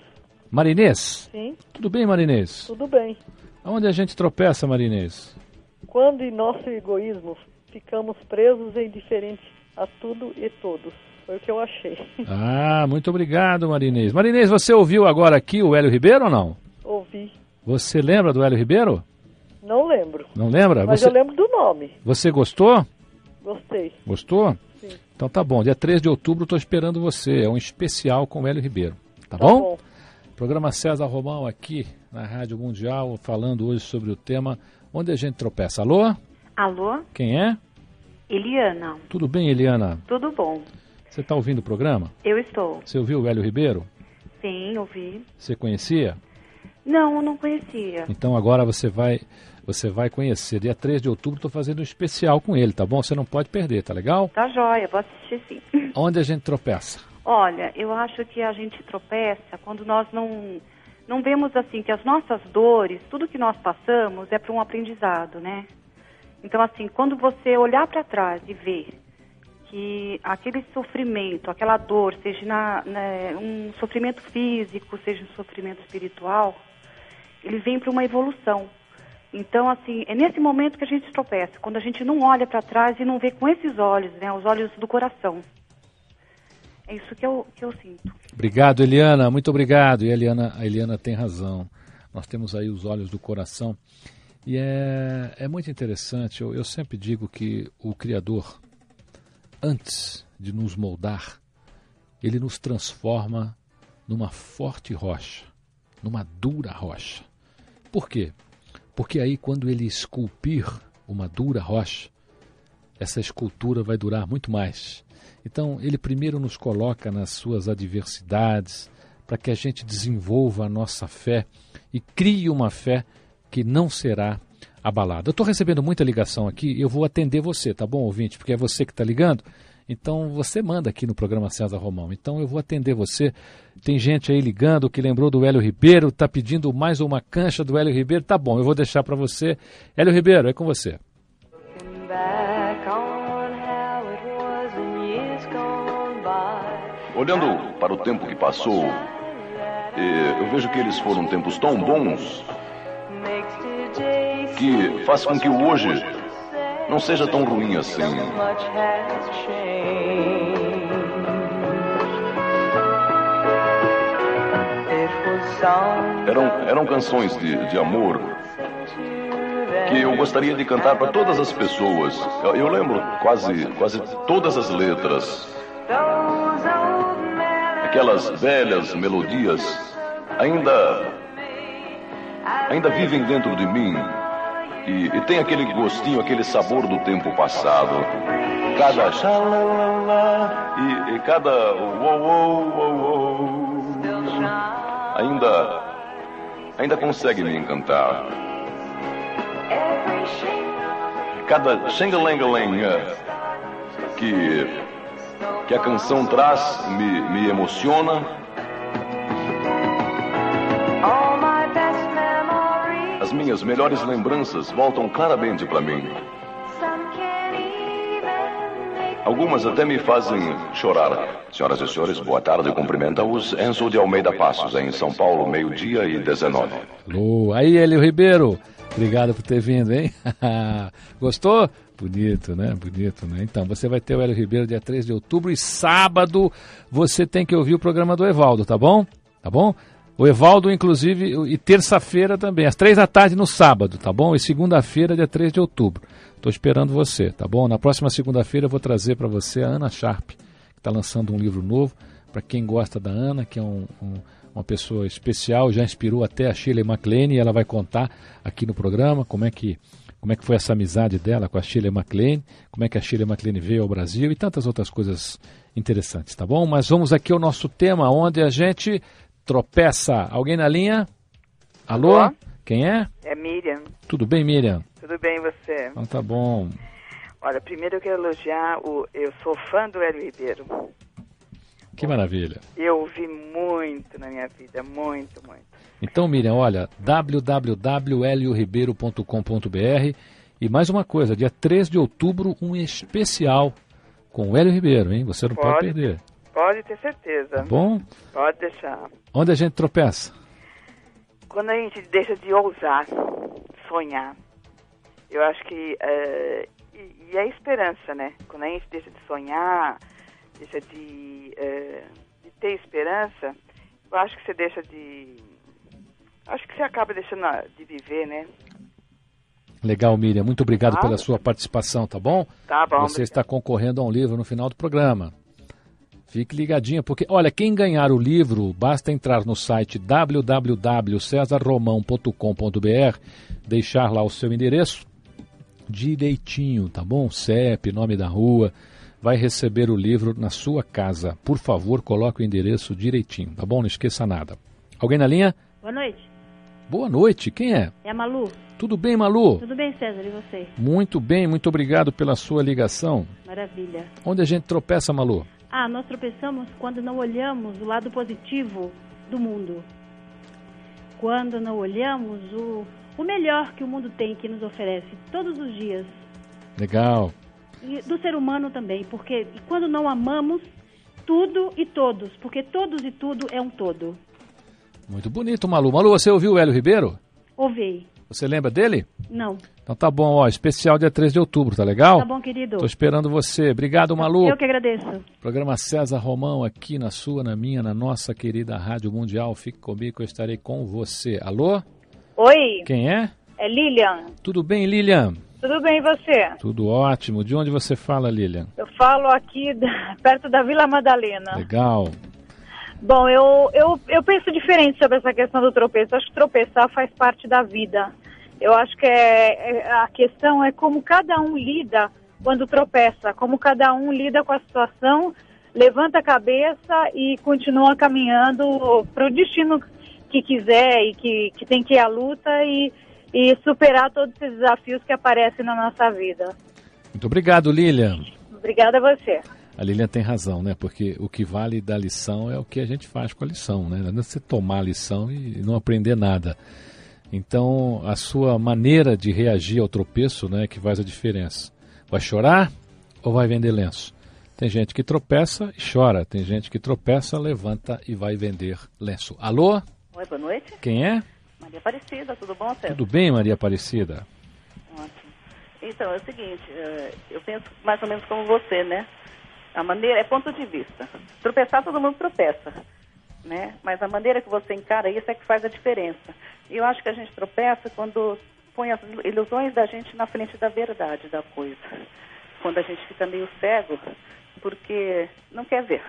Marinês? Sim. Tudo bem, Marinês? Tudo bem. Aonde a gente tropeça, Marinês? Quando em nosso egoísmo ficamos presos e indiferentes a tudo e todos. Foi o que eu achei. Ah, muito obrigado, Marinês. Marinês, você ouviu agora aqui o Hélio Ribeiro ou não? Ouvi. Você lembra do Hélio Ribeiro? Não lembro. Não lembra? Mas você... eu lembro do nome. Você gostou? Gostei. Gostou? Sim. Então tá bom. Dia 3 de outubro estou esperando você. É um especial com o Hélio Ribeiro. Tá, Tá bom? bom. Programa César Romão aqui na Rádio Mundial, falando hoje sobre o tema Onde a gente tropeça. Alô? Alô? Quem é? Eliana. Tudo bem, Eliana? Tudo bom? Você está ouvindo o programa? Eu estou. Você ouviu o Hélio Ribeiro? Sim, ouvi. Você conhecia? Não, não conhecia. Então agora você vai você vai conhecer. Dia 3 de outubro estou fazendo um especial com ele, tá bom? Você não pode perder, tá legal? Tá jóia, vou assistir sim. Onde a gente tropeça? Olha, eu acho que a gente tropeça quando nós não não vemos assim que as nossas dores, tudo que nós passamos é para um aprendizado, né? Então assim, quando você olhar para trás e ver que aquele sofrimento, aquela dor, seja na, né, um sofrimento físico, seja um sofrimento espiritual, ele vem para uma evolução. Então, assim, é nesse momento que a gente tropeça, quando a gente não olha para trás e não vê com esses olhos, né, os olhos do coração. É isso que eu, que eu sinto. Obrigado, Eliana. Muito obrigado. E a Eliana, a Eliana tem razão. Nós temos aí os olhos do coração. E é, é muito interessante. Eu, eu sempre digo que o Criador, antes de nos moldar, ele nos transforma numa forte rocha, numa dura rocha. Por quê? Porque aí, quando ele esculpir uma dura rocha, essa escultura vai durar muito mais. Então, ele primeiro nos coloca nas suas adversidades, para que a gente desenvolva a nossa fé e crie uma fé que não será abalada. Eu estou recebendo muita ligação aqui, eu vou atender você, tá bom, ouvinte? Porque é você que está ligando. Então você manda aqui no programa César Romão. Então eu vou atender você. Tem gente aí ligando que lembrou do Hélio Ribeiro, está pedindo mais uma cancha do Hélio Ribeiro. Tá bom, eu vou deixar para você. Hélio Ribeiro, é com você. Olhando para o tempo que passou, eh, eu vejo que eles foram tempos tão bons que faz com que o hoje não seja tão ruim assim. Eram, eram canções de, de amor que eu gostaria de cantar para todas as pessoas. Eu, eu lembro quase, quase todas as letras. Aquelas velhas melodias ainda, ainda vivem dentro de mim e, e tem aquele gostinho, aquele sabor do tempo passado. Cada e, e cada uou, uou, uou, uou, ainda, ainda consegue me encantar. Cada xengalengaleng que, que a canção traz me, me emociona. As minhas melhores lembranças voltam claramente para mim. Algumas até me fazem chorar. Senhoras e senhores, boa tarde. Cumprimenta-os Enzo de Almeida Passos, em São Paulo, meio-dia e 19. Alô, aí, Hélio Ribeiro. Obrigado por ter vindo, hein? Gostou? Bonito, né? Bonito, né? Então, você vai ter o Hélio Ribeiro dia 3 de outubro e sábado você tem que ouvir o programa do Evaldo, tá bom? Tá bom? O Evaldo, inclusive, e terça-feira também, às três da tarde no sábado, tá bom? E segunda-feira, dia 3 de outubro. Estou esperando você, tá bom? Na próxima segunda-feira eu vou trazer para você a Ana Sharp, que está lançando um livro novo. Para quem gosta da Ana, que é um, um, uma pessoa especial, já inspirou até a Shirley MacLaine, e ela vai contar aqui no programa como é que como é que foi essa amizade dela com a Shirley MacLaine, como é que a Shirley MacLaine veio ao Brasil e tantas outras coisas interessantes, tá bom? Mas vamos aqui ao nosso tema, onde a gente tropeça. Alguém na linha? Alô? Alô? Quem é? É Miriam. Tudo bem, Miriam? Tudo bem você? Então tá bom. Olha, primeiro eu quero elogiar o. Eu sou fã do Hélio Ribeiro. Que maravilha. Eu ouvi muito na minha vida, muito, muito. Então, Miriam, olha, www.helioribeiro.com.br e mais uma coisa, dia 3 de outubro, um especial com o Hélio Ribeiro, hein? Você não pode, pode perder. Pode ter certeza. Tá bom? Pode deixar. Onde a gente tropeça? Quando a gente deixa de ousar, sonhar. Eu acho que. Uh, e, e a esperança, né? Quando a gente deixa de sonhar, deixa de, uh, de ter esperança, eu acho que você deixa de. Acho que você acaba deixando de viver, né? Legal, Miriam. Muito obrigado pela sua participação, tá bom? Tá bom. Você está concorrendo a um livro no final do programa. Fique ligadinha, porque, olha, quem ganhar o livro, basta entrar no site www.cesarromão.com.br, deixar lá o seu endereço direitinho, tá bom? CEP, nome da rua, vai receber o livro na sua casa. Por favor, coloque o endereço direitinho, tá bom? Não esqueça nada. Alguém na linha? Boa noite. Boa noite, quem é? É a Malu. Tudo bem, Malu? Tudo bem, César, e você? Muito bem, muito obrigado pela sua ligação. Maravilha. Onde a gente tropeça, Malu? Ah, nós tropeçamos quando não olhamos o lado positivo do mundo. Quando não olhamos o, o melhor que o mundo tem, que nos oferece todos os dias. Legal. E do ser humano também, porque quando não amamos tudo e todos, porque todos e tudo é um todo. Muito bonito, Malu. Malu, você ouviu o Hélio Ribeiro? Ouvi. Você lembra dele? Não. Então tá bom, ó, especial dia 3 de outubro, tá legal? Tá bom, querido. Tô esperando você. Obrigado, Malu. Eu que agradeço. Programa César Romão aqui na sua, na minha, na nossa querida Rádio Mundial. Fique comigo eu estarei com você. Alô? Oi. Quem é? É Lilian. Tudo bem, Lilian? Tudo bem, e você? Tudo ótimo. De onde você fala, Lilian? Eu falo aqui da, perto da Vila Madalena. Legal. Bom, eu, eu, eu penso diferente sobre essa questão do tropeço. Acho que tropeçar faz parte da vida. Eu acho que é, é, a questão é como cada um lida quando tropeça, como cada um lida com a situação, levanta a cabeça e continua caminhando para o destino que quiser e que, que tem que ir à luta e, e superar todos esses desafios que aparecem na nossa vida. Muito obrigado, Lilian. Obrigada a você. A Lilian tem razão, né? Porque o que vale da lição é o que a gente faz com a lição, né? Não é você tomar a lição e não aprender nada. Então, a sua maneira de reagir ao tropeço né, é que faz a diferença. Vai chorar ou vai vender lenço? Tem gente que tropeça e chora. Tem gente que tropeça, levanta e vai vender lenço. Alô? Oi, boa noite. Quem é? Maria Aparecida, tudo bom, César? Tudo bem, Maria Aparecida? Ótimo. Então, é o seguinte, eu penso mais ou menos como você, né? A maneira é ponto de vista. Tropeçar, todo mundo tropeça, né? Mas a maneira que você encara isso é que faz a diferença. E eu acho que a gente tropeça quando põe as ilusões da gente na frente da verdade da coisa. Quando a gente fica meio cego, porque não quer ver.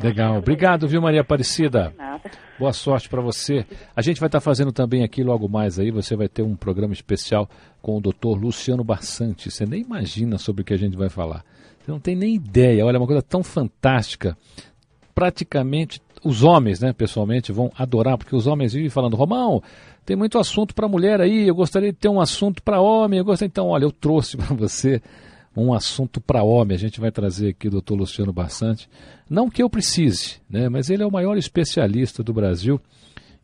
Legal. Obrigado, viu, Maria Aparecida? Nada. Boa sorte para você. A gente vai estar tá fazendo também aqui logo mais aí, você vai ter um programa especial com o Dr. Luciano Barsante. Você nem imagina sobre o que a gente vai falar. Você não tem nem ideia. Olha, é uma coisa tão fantástica. Praticamente os homens, né, pessoalmente, vão adorar, porque os homens vivem falando, Romão, tem muito assunto para mulher aí, eu gostaria de ter um assunto para homem, eu gostaria, então, olha, eu trouxe para você um assunto para homem, a gente vai trazer aqui o doutor Luciano Bassante, não que eu precise, né, mas ele é o maior especialista do Brasil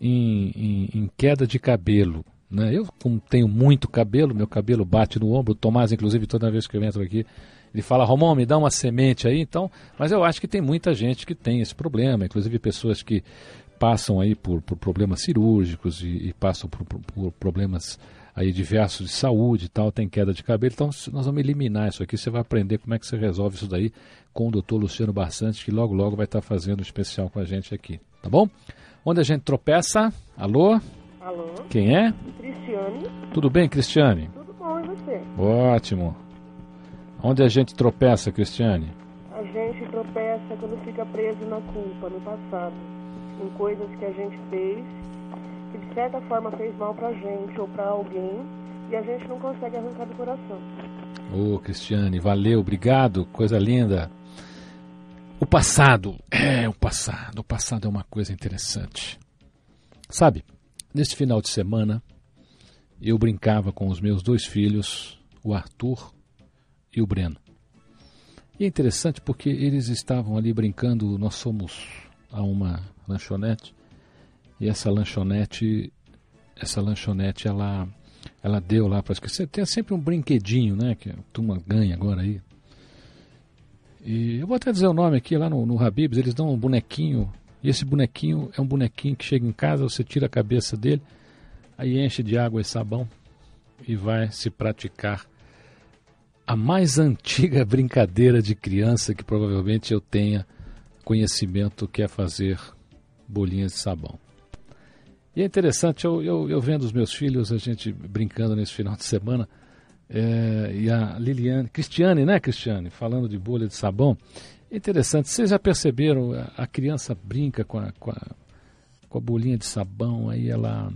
em, em, em queda de cabelo, né, eu como tenho muito cabelo, meu cabelo bate no ombro, o Tomás, inclusive, toda vez que eu entro aqui, ele fala, Romão, me dá uma semente aí, então. Mas eu acho que tem muita gente que tem esse problema, inclusive pessoas que passam aí por, por problemas cirúrgicos e, e passam por, por, por, problemas aí diversos de saúde e tal, tem queda de cabelo. Então nós vamos eliminar isso aqui. Você vai aprender como é que você resolve isso daí com o doutor Luciano Barçante, que logo logo vai estar fazendo um especial com a gente aqui, tá bom? Onde a gente tropeça? Alô? Alô? Quem é? Cristiane. Tudo bem, Cristiane? Tudo bom, e você? Ótimo. Onde a gente tropeça, Cristiane? A gente tropeça quando fica preso na culpa, no passado, em coisas que a gente fez, que de certa forma fez mal pra gente ou pra alguém, e a gente não consegue arrancar do coração. Ô, oh, Cristiane, valeu, obrigado, coisa linda. O passado, é, o passado, o passado é uma coisa interessante. Sabe, neste final de semana, eu brincava com os meus dois filhos, o Arthur e o Breno. E é interessante porque eles estavam ali brincando, nós somos a uma lanchonete, e essa lanchonete, essa lanchonete, ela, ela deu lá para esquecer. Tem sempre um brinquedinho, né, que a turma ganha agora aí. E eu vou até dizer o nome aqui, lá no, no Habibs, eles dão um bonequinho, e esse bonequinho é um bonequinho que chega em casa, você tira a cabeça dele, aí enche de água e sabão e vai se praticar a mais antiga brincadeira de criança que provavelmente eu tenha conhecimento que é fazer bolinhas de sabão. E é interessante, eu, eu, eu vendo os meus filhos, a gente brincando nesse final de semana, é, e a Liliane, Cristiane, né, Cristiane, falando de bolha de sabão. Interessante, vocês já perceberam, a, criança brinca com a, com a, com a bolinha de sabão, aí ela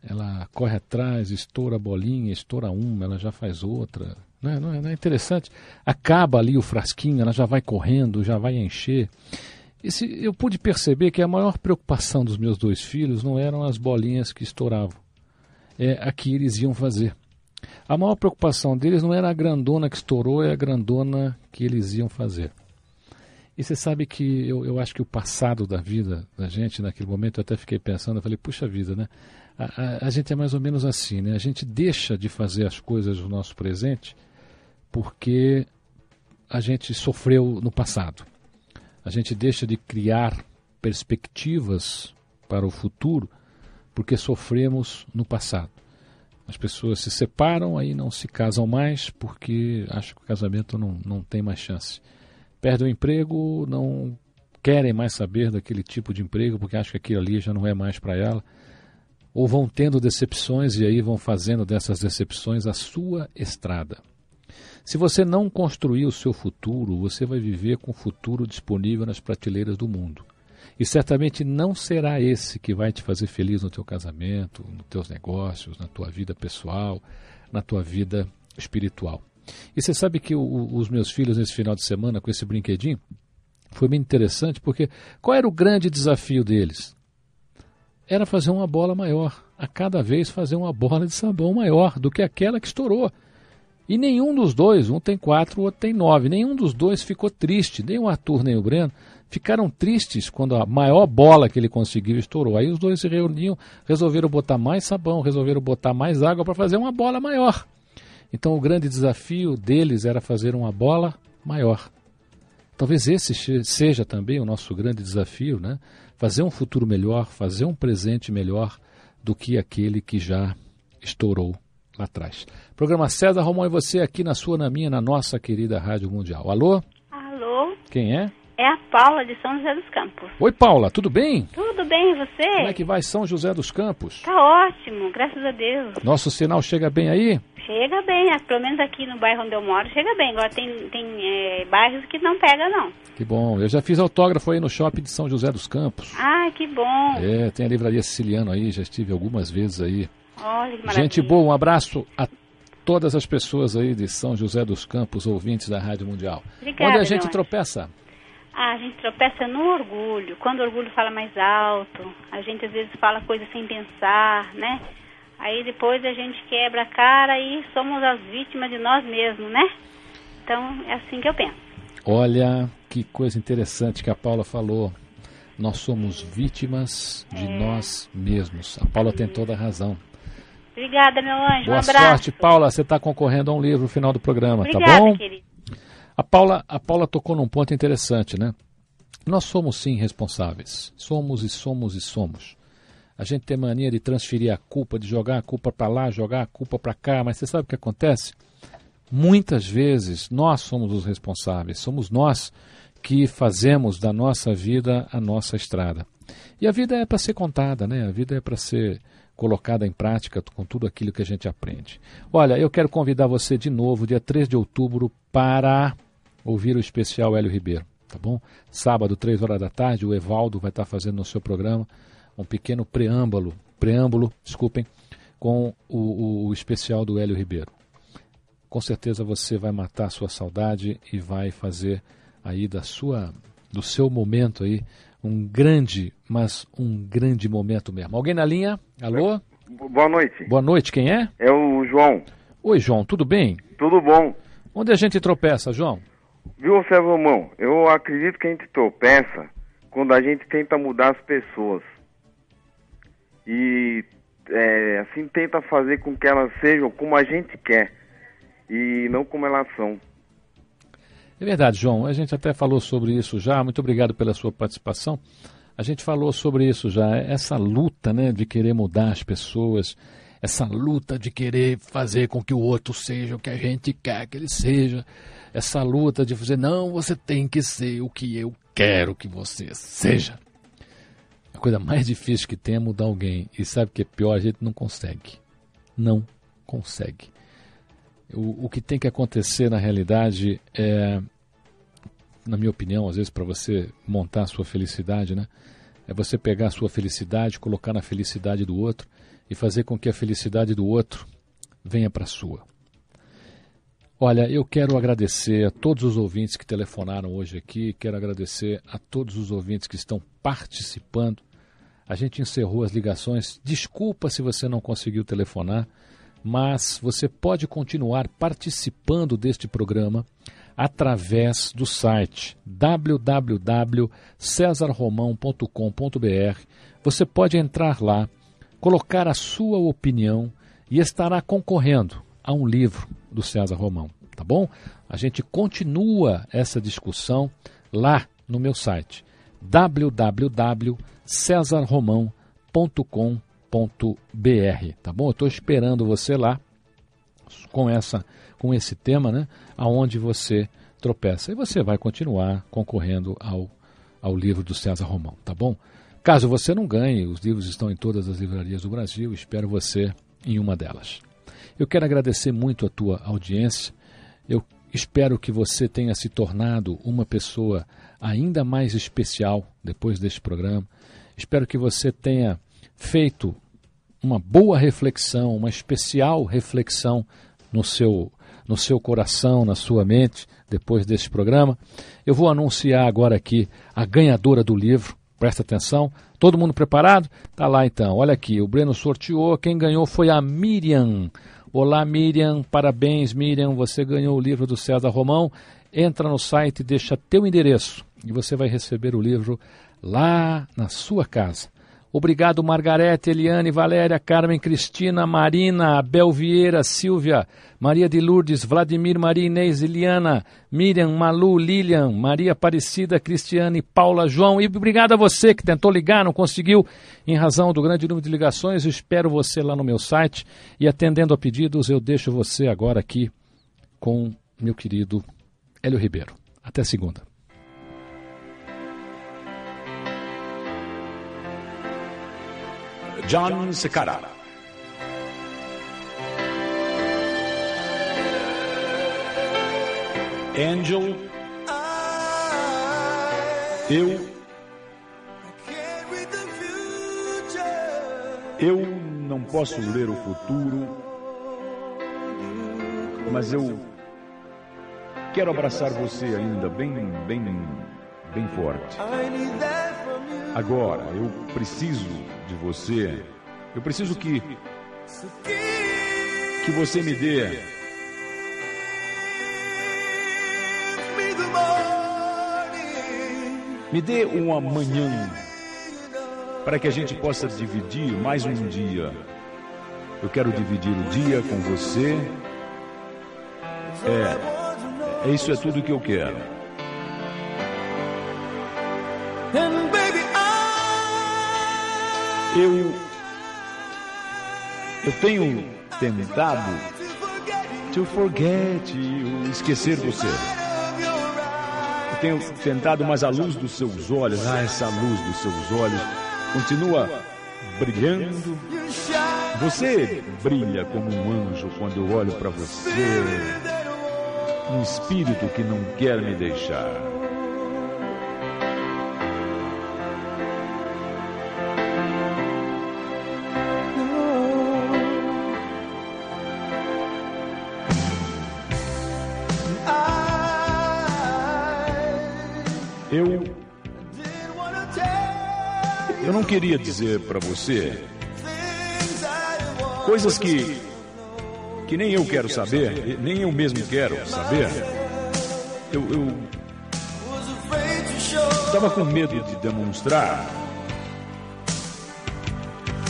ela corre atrás, estoura a bolinha, estoura uma, ela já faz outra. Não é, não, é, é, interessante? Acaba ali o frasquinho, ela já vai correndo, já vai encher. Eu pude perceber que a maior preocupação dos meus dois filhos não eram as bolinhas que estouravam, é a que eles iam fazer. A maior preocupação deles não era a grandona que estourou, é a grandona que eles iam fazer. E você sabe que eu, eu acho que o passado da vida da gente, naquele momento, eu até fiquei pensando, eu falei, puxa vida, né? A, a, a, gente é mais ou menos assim, né? A gente deixa de fazer as coisas do nosso presente porque a gente sofreu no passado. A gente deixa de criar perspectivas para o futuro porque sofremos no passado. As pessoas se separam, aí não se casam mais porque acham que o casamento não, não tem mais chance. Perdem o emprego, não querem mais saber daquele tipo de emprego porque acham que aquilo ali já não é mais para ela ou vão tendo decepções e aí vão fazendo dessas decepções a sua estrada. Se você não construir o seu futuro, você vai viver com o futuro disponível nas prateleiras do mundo. E certamente não será esse que vai te fazer feliz no teu casamento, nos teus negócios, na tua vida pessoal, na tua vida espiritual. E você sabe que o, os meus filhos nesse final de semana com esse brinquedinho foi bem interessante porque qual era o grande desafio deles? era fazer uma bola maior, a cada vez fazer uma bola de sabão maior do que aquela que estourou. E nenhum dos dois, um tem quatro, o outro tem nove, nenhum dos dois ficou triste, nem o Arthur nem o Breno, ficaram tristes quando a maior bola que ele conseguiu estourou. Aí os dois se reuniam, resolveram botar mais sabão, resolveram botar mais água para fazer uma bola maior. Então o grande desafio deles era fazer uma bola maior. Talvez esse seja também o nosso grande desafio, né? fazer um futuro melhor, fazer um presente melhor do que aquele que já estourou lá atrás. Programa César Romão e você aqui na sua, na minha, na nossa querida Rádio Mundial. Alô? Alô? Quem é? É a Paula de São José dos Campos. Oi, Paula, tudo bem? Tudo bem, e você? Como é que vai São José dos Campos? Tá ótimo, graças a Deus. Nosso sinal chega bem aí? Chega bem, é, pelo menos aqui no bairro onde eu moro, chega bem. Agora tem, tem é, bairros que não pega, não. Que bom. Eu já fiz autógrafo aí no shopping de São José dos Campos. Ah, que bom. É, tem a livraria siciliano aí, já estive algumas vezes aí. Olha que maravilha. Gente boa, um abraço a todas as pessoas aí de São José dos Campos, ouvintes da Rádio Mundial. Obrigada, Onde a gente tropeça? Ah, a gente tropeça no orgulho. Quando o orgulho fala mais alto, a gente às vezes fala coisas sem pensar, né? Aí depois a gente quebra a cara e somos as vítimas de nós mesmos, né? Então é assim que eu penso. Olha que coisa interessante que a Paula falou. Nós somos vítimas de é. nós mesmos. A Paula tem toda a razão. Obrigada, meu anjo. Boa um abraço. sorte, Paula. Você está concorrendo a um livro no final do programa, Obrigada, tá bom? Querido. A Paula, a Paula tocou num ponto interessante, né? Nós somos sim responsáveis. Somos e somos e somos. A gente tem mania de transferir a culpa, de jogar a culpa para lá, jogar a culpa para cá, mas você sabe o que acontece? Muitas vezes nós somos os responsáveis, somos nós que fazemos da nossa vida a nossa estrada. E a vida é para ser contada, né? A vida é para ser colocada em prática com tudo aquilo que a gente aprende. Olha, eu quero convidar você de novo, dia 3 de outubro, para ouvir o especial Hélio Ribeiro, tá bom? Sábado, 3 horas da tarde, o Evaldo vai estar fazendo no seu programa um pequeno preâmbulo, preâmbulo, desculpem, com o, o especial do Hélio Ribeiro. Com certeza você vai matar a sua saudade e vai fazer aí da sua do seu momento aí um grande, mas um grande momento mesmo. Alguém na linha? Alô? Boa noite. Boa noite, quem é? É o João. Oi, João, tudo bem? Tudo bom. Onde a gente tropeça, João? Viu, Romão? Eu acredito que a gente tropeça quando a gente tenta mudar as pessoas. E é, assim tenta fazer com que elas sejam como a gente quer e não como elas são. É verdade, João. A gente até falou sobre isso já. Muito obrigado pela sua participação. A gente falou sobre isso já. Essa luta, né, de querer mudar as pessoas, essa luta de querer fazer com que o outro seja o que a gente quer que ele seja, essa luta de dizer não, você tem que ser o que eu quero que você seja. A coisa mais difícil que tem é mudar alguém. E sabe o que é pior? A gente não consegue. Não consegue. O, o que tem que acontecer na realidade é, na minha opinião, às vezes para você montar a sua felicidade, né? É você pegar a sua felicidade, colocar na felicidade do outro e fazer com que a felicidade do outro venha para a sua. Olha, eu quero agradecer a todos os ouvintes que telefonaram hoje aqui, quero agradecer a todos os ouvintes que estão participando. A gente encerrou as ligações. Desculpa se você não conseguiu telefonar, mas você pode continuar participando deste programa através do site www.cesarromão.com.br. Você pode entrar lá, colocar a sua opinião e estará concorrendo a um livro do César Romão, tá bom? A gente continua essa discussão lá no meu site www.cesarromão.com.br, tá bom? Eu estou esperando você lá com essa com esse tema, né? Aonde você tropeça. E você vai continuar concorrendo ao, ao livro do César Romão, tá bom? Caso você não ganhe, os livros estão em todas as livrarias do Brasil, espero você em uma delas. Eu quero agradecer muito a tua audiência. Eu espero que você tenha se tornado uma pessoa ainda mais especial depois deste programa. Espero que você tenha feito uma boa reflexão, uma especial reflexão no seu no seu coração, na sua mente, depois deste programa. Eu vou anunciar agora aqui a ganhadora do livro. Presta atenção. Todo mundo preparado? Tá lá então. Olha aqui, o Breno sorteou. Quem ganhou foi a Miriam. Olá, Miriam. Parabéns, Miriam. Você ganhou o livro do César Romão. Entra no site, deixa teu endereço e você vai receber o livro lá na sua casa. Obrigado, Margarete, Eliane, Valéria, Carmen, Cristina, Marina, Abel Vieira, Silvia, Maria de Lourdes, Vladimir, Maria Inês, Eliana, Miriam, Malu, Lilian, Maria Aparecida, Cristiane, Paula, João. E obrigado a você que tentou ligar, não conseguiu, em razão do grande número de ligações. Espero você lá no meu site. E atendendo a pedidos, eu deixo você agora aqui com meu querido Hélio Ribeiro. Até segunda. John Cicada. Angel, eu, eu não posso ler o futuro, mas eu quero abraçar você ainda bem, bem, bem forte. Agora, eu preciso de você. Eu preciso que que você me dê Me dê um amanhã para que a gente possa dividir mais um dia. Eu quero dividir o dia com você. É, é isso é tudo que eu quero. Eu eu tenho tentado to forget you, esquecer você. Eu tenho tentado, mas a luz dos seus olhos, ah, essa luz dos seus olhos continua brilhando. Você brilha como um anjo quando eu olho para você. Um espírito que não quer me deixar. Queria dizer para você coisas que. que nem eu quero saber, nem eu mesmo quero saber. Eu. estava com medo de demonstrar.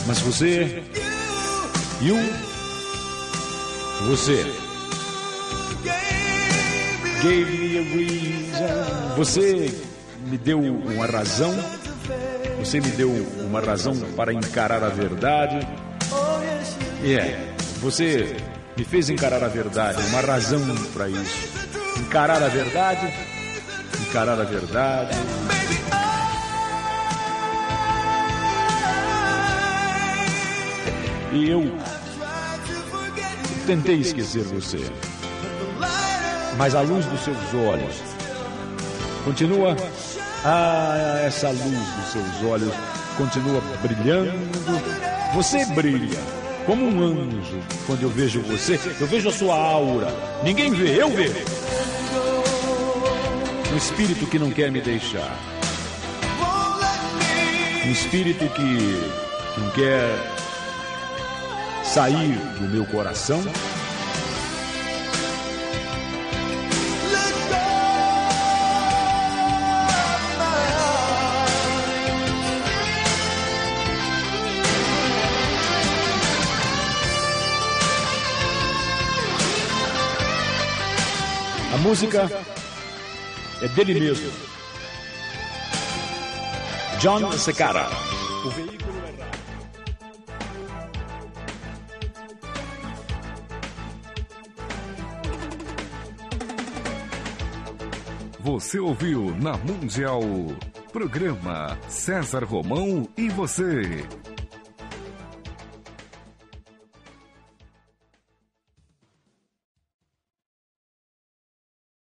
Mas você. You. Você. Gave me a reason. Você me deu uma razão. Você me deu uma razão para encarar a verdade. É, yeah. você me fez encarar a verdade, uma razão para isso. Encarar a verdade, encarar a verdade. E eu tentei esquecer você. Mas a luz dos seus olhos continua. Ah, essa luz dos seus olhos continua brilhando. Você brilha como um anjo. Quando eu vejo você, eu vejo a sua aura. Ninguém vê, eu vejo. Um espírito que não quer me deixar. Um espírito que não quer sair do meu coração. Música é dele mesmo. John Secara. O veículo Você ouviu na Mundial. Programa César Romão e você.